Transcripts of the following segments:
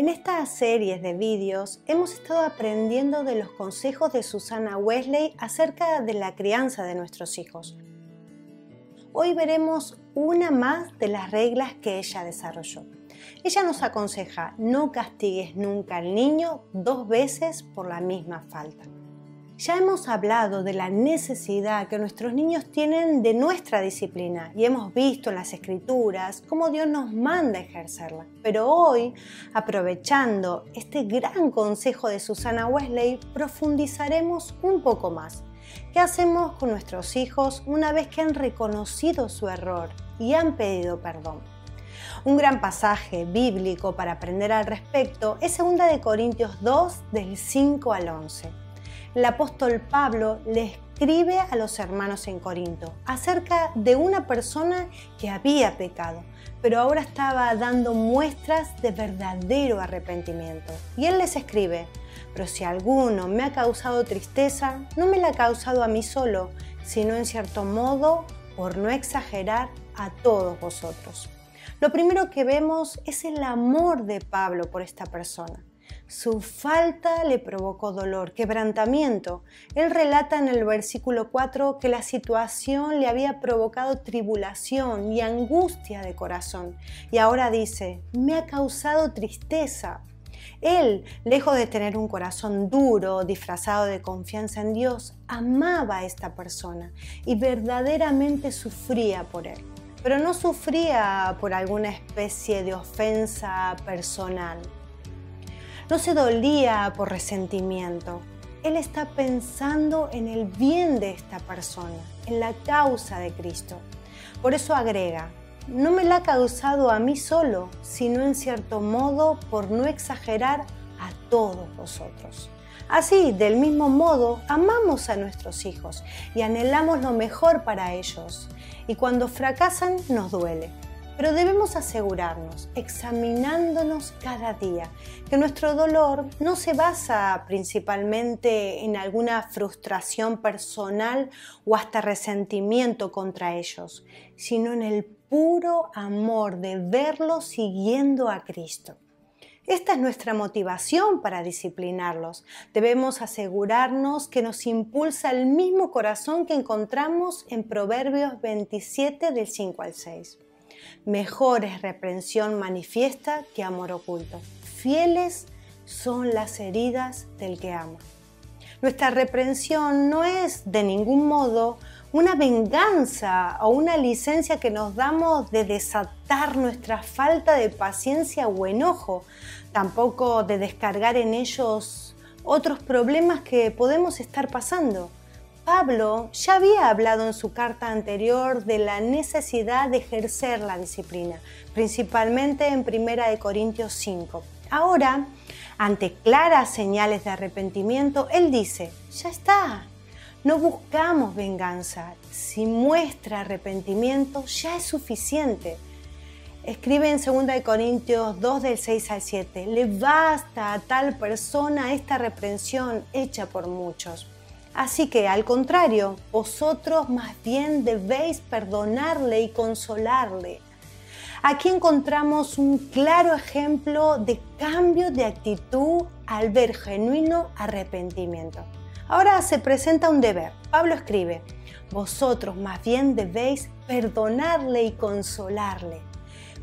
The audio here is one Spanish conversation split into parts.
En estas series de vídeos hemos estado aprendiendo de los consejos de Susana Wesley acerca de la crianza de nuestros hijos. Hoy veremos una más de las reglas que ella desarrolló. Ella nos aconseja no castigues nunca al niño dos veces por la misma falta. Ya hemos hablado de la necesidad que nuestros niños tienen de nuestra disciplina y hemos visto en las escrituras cómo Dios nos manda ejercerla. Pero hoy, aprovechando este gran consejo de Susana Wesley, profundizaremos un poco más. ¿Qué hacemos con nuestros hijos una vez que han reconocido su error y han pedido perdón? Un gran pasaje bíblico para aprender al respecto es 2 Corintios 2 del 5 al 11 el apóstol Pablo le escribe a los hermanos en Corinto acerca de una persona que había pecado, pero ahora estaba dando muestras de verdadero arrepentimiento. Y él les escribe, pero si alguno me ha causado tristeza, no me la ha causado a mí solo, sino en cierto modo, por no exagerar, a todos vosotros. Lo primero que vemos es el amor de Pablo por esta persona. Su falta le provocó dolor, quebrantamiento. Él relata en el versículo 4 que la situación le había provocado tribulación y angustia de corazón. Y ahora dice, me ha causado tristeza. Él, lejos de tener un corazón duro, disfrazado de confianza en Dios, amaba a esta persona y verdaderamente sufría por él. Pero no sufría por alguna especie de ofensa personal no se dolía por resentimiento. Él está pensando en el bien de esta persona, en la causa de Cristo. Por eso agrega, no me la ha causado a mí solo, sino en cierto modo, por no exagerar, a todos vosotros. Así, del mismo modo, amamos a nuestros hijos y anhelamos lo mejor para ellos. Y cuando fracasan, nos duele pero debemos asegurarnos, examinándonos cada día, que nuestro dolor no se basa principalmente en alguna frustración personal o hasta resentimiento contra ellos, sino en el puro amor de verlos siguiendo a Cristo. Esta es nuestra motivación para disciplinarlos. Debemos asegurarnos que nos impulsa el mismo corazón que encontramos en Proverbios 27 del 5 al 6. Mejor es reprensión manifiesta que amor oculto. Fieles son las heridas del que ama. Nuestra reprensión no es de ningún modo una venganza o una licencia que nos damos de desatar nuestra falta de paciencia o enojo, tampoco de descargar en ellos otros problemas que podemos estar pasando. Pablo ya había hablado en su carta anterior de la necesidad de ejercer la disciplina, principalmente en 1 Corintios 5. Ahora, ante claras señales de arrepentimiento, él dice, ya está, no buscamos venganza, si muestra arrepentimiento ya es suficiente. Escribe en 2 Corintios 2 del 6 al 7, le basta a tal persona esta reprensión hecha por muchos. Así que al contrario, vosotros más bien debéis perdonarle y consolarle. Aquí encontramos un claro ejemplo de cambio de actitud al ver genuino arrepentimiento. Ahora se presenta un deber. Pablo escribe, vosotros más bien debéis perdonarle y consolarle.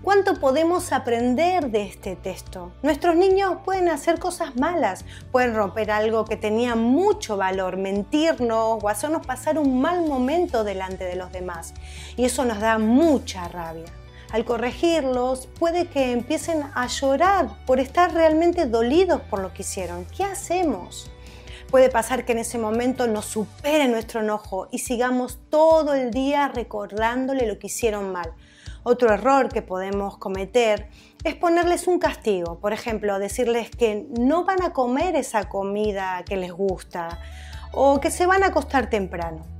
¿Cuánto podemos aprender de este texto? Nuestros niños pueden hacer cosas malas, pueden romper algo que tenía mucho valor, mentirnos o hacernos pasar un mal momento delante de los demás. Y eso nos da mucha rabia. Al corregirlos, puede que empiecen a llorar por estar realmente dolidos por lo que hicieron. ¿Qué hacemos? Puede pasar que en ese momento nos supere nuestro enojo y sigamos todo el día recordándole lo que hicieron mal. Otro error que podemos cometer es ponerles un castigo, por ejemplo, decirles que no van a comer esa comida que les gusta o que se van a acostar temprano.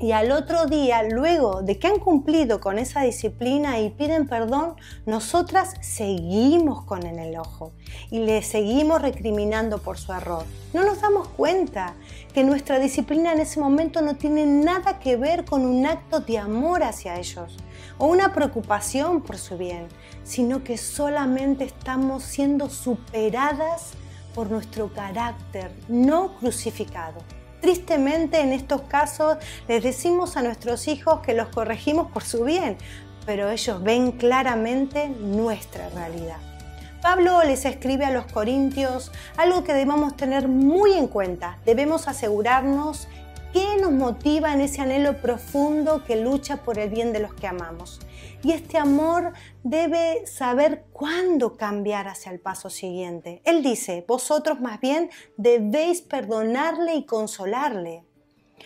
Y al otro día, luego de que han cumplido con esa disciplina y piden perdón, nosotras seguimos con el enojo y le seguimos recriminando por su error. No nos damos cuenta que nuestra disciplina en ese momento no tiene nada que ver con un acto de amor hacia ellos o una preocupación por su bien, sino que solamente estamos siendo superadas por nuestro carácter no crucificado. Tristemente en estos casos les decimos a nuestros hijos que los corregimos por su bien, pero ellos ven claramente nuestra realidad. Pablo les escribe a los corintios algo que debemos tener muy en cuenta. Debemos asegurarnos ¿Qué nos motiva en ese anhelo profundo que lucha por el bien de los que amamos? Y este amor debe saber cuándo cambiar hacia el paso siguiente. Él dice, vosotros más bien debéis perdonarle y consolarle.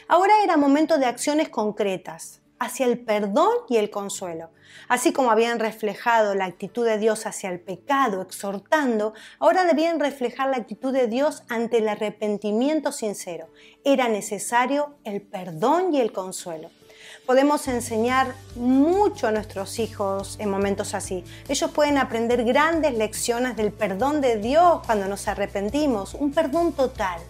Ahora era momento de acciones concretas hacia el perdón y el consuelo. Así como habían reflejado la actitud de Dios hacia el pecado, exhortando, ahora debían reflejar la actitud de Dios ante el arrepentimiento sincero. Era necesario el perdón y el consuelo. Podemos enseñar mucho a nuestros hijos en momentos así. Ellos pueden aprender grandes lecciones del perdón de Dios cuando nos arrepentimos, un perdón total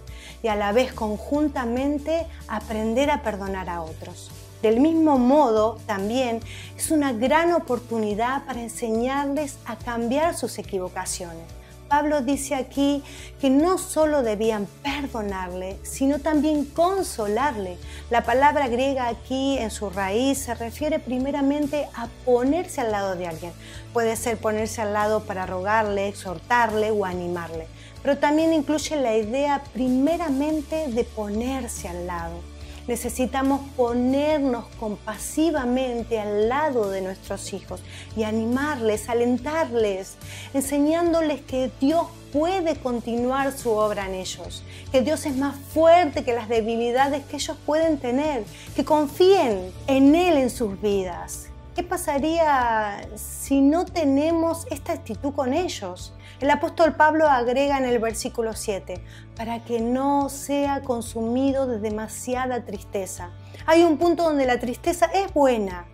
y a la vez conjuntamente aprender a perdonar a otros. Del mismo modo, también es una gran oportunidad para enseñarles a cambiar sus equivocaciones. Pablo dice aquí que no solo debían perdonarle, sino también consolarle. La palabra griega aquí en su raíz se refiere primeramente a ponerse al lado de alguien. Puede ser ponerse al lado para rogarle, exhortarle o animarle, pero también incluye la idea primeramente de ponerse al lado necesitamos ponernos compasivamente al lado de nuestros hijos y animarles, alentarles, enseñándoles que Dios puede continuar su obra en ellos, que Dios es más fuerte que las debilidades que ellos pueden tener, que confíen en Él en sus vidas. ¿Qué pasaría si no tenemos esta actitud con ellos? El apóstol Pablo agrega en el versículo 7, para que no sea consumido de demasiada tristeza. Hay un punto donde la tristeza es buena.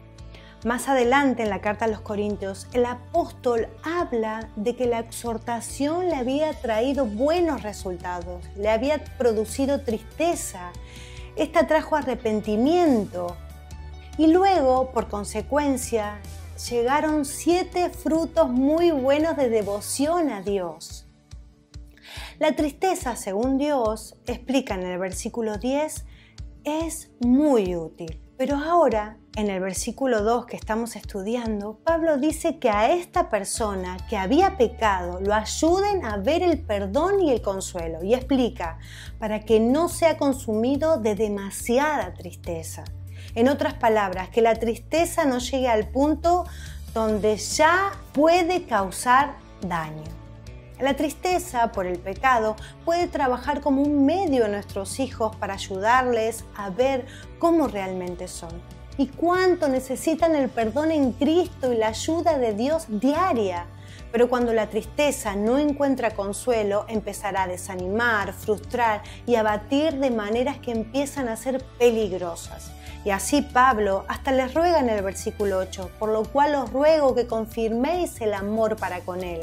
Más adelante en la carta a los Corintios, el apóstol habla de que la exhortación le había traído buenos resultados, le había producido tristeza. Esta trajo arrepentimiento y luego, por consecuencia, llegaron siete frutos muy buenos de devoción a Dios. La tristeza, según Dios, explica en el versículo 10, es muy útil. Pero ahora, en el versículo 2 que estamos estudiando, Pablo dice que a esta persona que había pecado lo ayuden a ver el perdón y el consuelo. Y explica, para que no sea consumido de demasiada tristeza. En otras palabras, que la tristeza no llegue al punto donde ya puede causar daño. La tristeza por el pecado puede trabajar como un medio en nuestros hijos para ayudarles a ver cómo realmente son y cuánto necesitan el perdón en Cristo y la ayuda de Dios diaria. Pero cuando la tristeza no encuentra consuelo, empezará a desanimar, frustrar y abatir de maneras que empiezan a ser peligrosas. Y así Pablo hasta les ruega en el versículo 8, por lo cual os ruego que confirméis el amor para con él.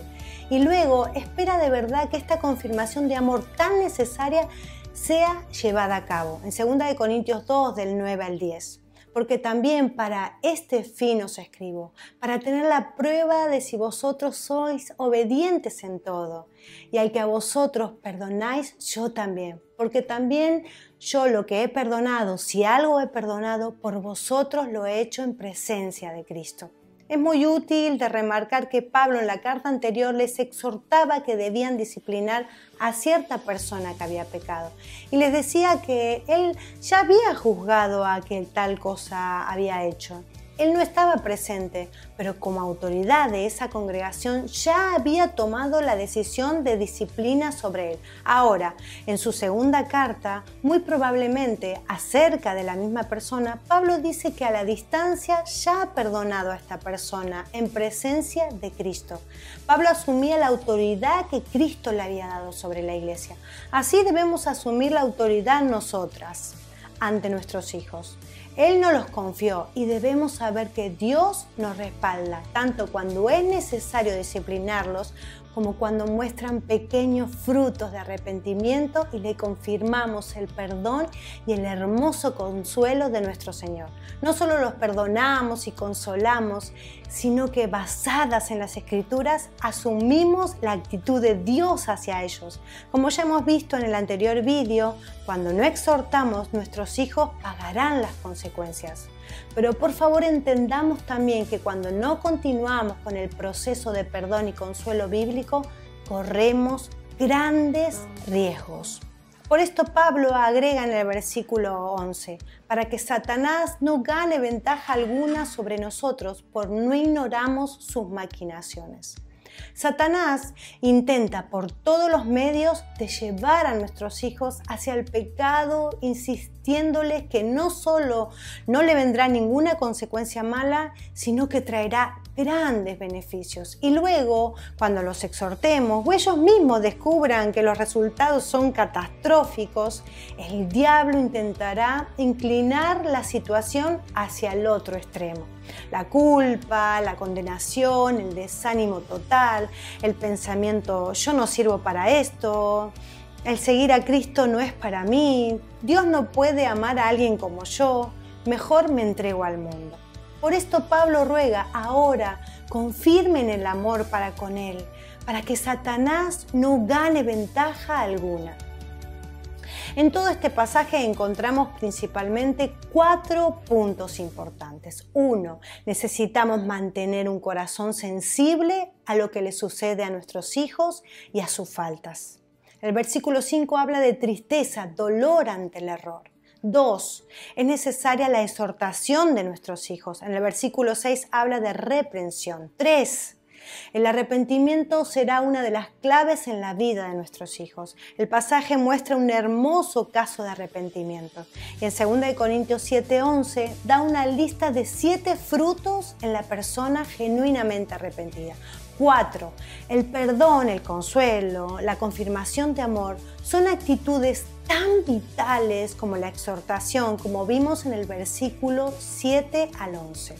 Y luego espera de verdad que esta confirmación de amor tan necesaria sea llevada a cabo. En 2 Corintios 2 del 9 al 10 porque también para este fin os escribo, para tener la prueba de si vosotros sois obedientes en todo. Y al que a vosotros perdonáis, yo también, porque también yo lo que he perdonado, si algo he perdonado, por vosotros lo he hecho en presencia de Cristo. Es muy útil de remarcar que Pablo en la carta anterior les exhortaba que debían disciplinar a cierta persona que había pecado y les decía que él ya había juzgado a que tal cosa había hecho él no estaba presente, pero como autoridad de esa congregación ya había tomado la decisión de disciplina sobre él. Ahora, en su segunda carta, muy probablemente acerca de la misma persona, Pablo dice que a la distancia ya ha perdonado a esta persona en presencia de Cristo. Pablo asumía la autoridad que Cristo le había dado sobre la iglesia. Así debemos asumir la autoridad nosotras ante nuestros hijos. Él nos los confió y debemos saber que Dios nos respalda, tanto cuando es necesario disciplinarlos como cuando muestran pequeños frutos de arrepentimiento y le confirmamos el perdón y el hermoso consuelo de nuestro Señor. No solo los perdonamos y consolamos, sino que basadas en las escrituras asumimos la actitud de Dios hacia ellos. Como ya hemos visto en el anterior vídeo, cuando no exhortamos, nuestros hijos pagarán las Pero por favor entendamos también que cuando no continuamos con el proceso de perdón y consuelo bíblico, corremos grandes riesgos. Por esto Pablo agrega en el versículo 11, para que Satanás no gane ventaja alguna sobre nosotros por no ignoramos sus maquinaciones. Satanás intenta por todos los medios de llevar a nuestros hijos hacia el pecado, insistiéndoles que no solo no le vendrá ninguna consecuencia mala, sino que traerá grandes beneficios. Y luego, cuando los exhortemos o ellos mismos descubran que los resultados son catastróficos, el diablo intentará inclinar la situación hacia el otro extremo. La culpa, la condenación, el desánimo total, el pensamiento yo no sirvo para esto, el seguir a Cristo no es para mí, Dios no puede amar a alguien como yo, mejor me entrego al mundo. Por esto Pablo ruega ahora confirmen el amor para con él, para que Satanás no gane ventaja alguna. En todo este pasaje encontramos principalmente cuatro puntos importantes. Uno, necesitamos mantener un corazón sensible a lo que le sucede a nuestros hijos y a sus faltas. El versículo 5 habla de tristeza, dolor ante el error. Dos, es necesaria la exhortación de nuestros hijos. En el versículo 6 habla de reprensión. Tres, el arrepentimiento será una de las claves en la vida de nuestros hijos. El pasaje muestra un hermoso caso de arrepentimiento. Y en 2 Corintios 7:11 da una lista de siete frutos en la persona genuinamente arrepentida. 4. El perdón, el consuelo, la confirmación de amor son actitudes tan vitales como la exhortación, como vimos en el versículo 7 al 11.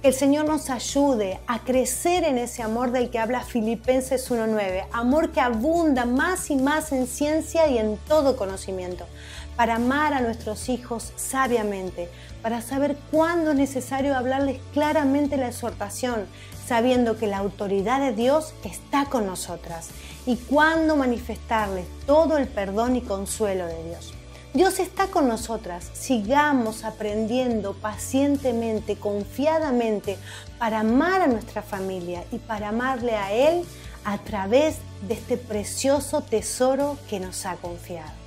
Que el Señor nos ayude a crecer en ese amor del que habla Filipenses 1.9, amor que abunda más y más en ciencia y en todo conocimiento, para amar a nuestros hijos sabiamente, para saber cuándo es necesario hablarles claramente la exhortación, sabiendo que la autoridad de Dios está con nosotras y cuándo manifestarles todo el perdón y consuelo de Dios. Dios está con nosotras. Sigamos aprendiendo pacientemente, confiadamente, para amar a nuestra familia y para amarle a Él a través de este precioso tesoro que nos ha confiado.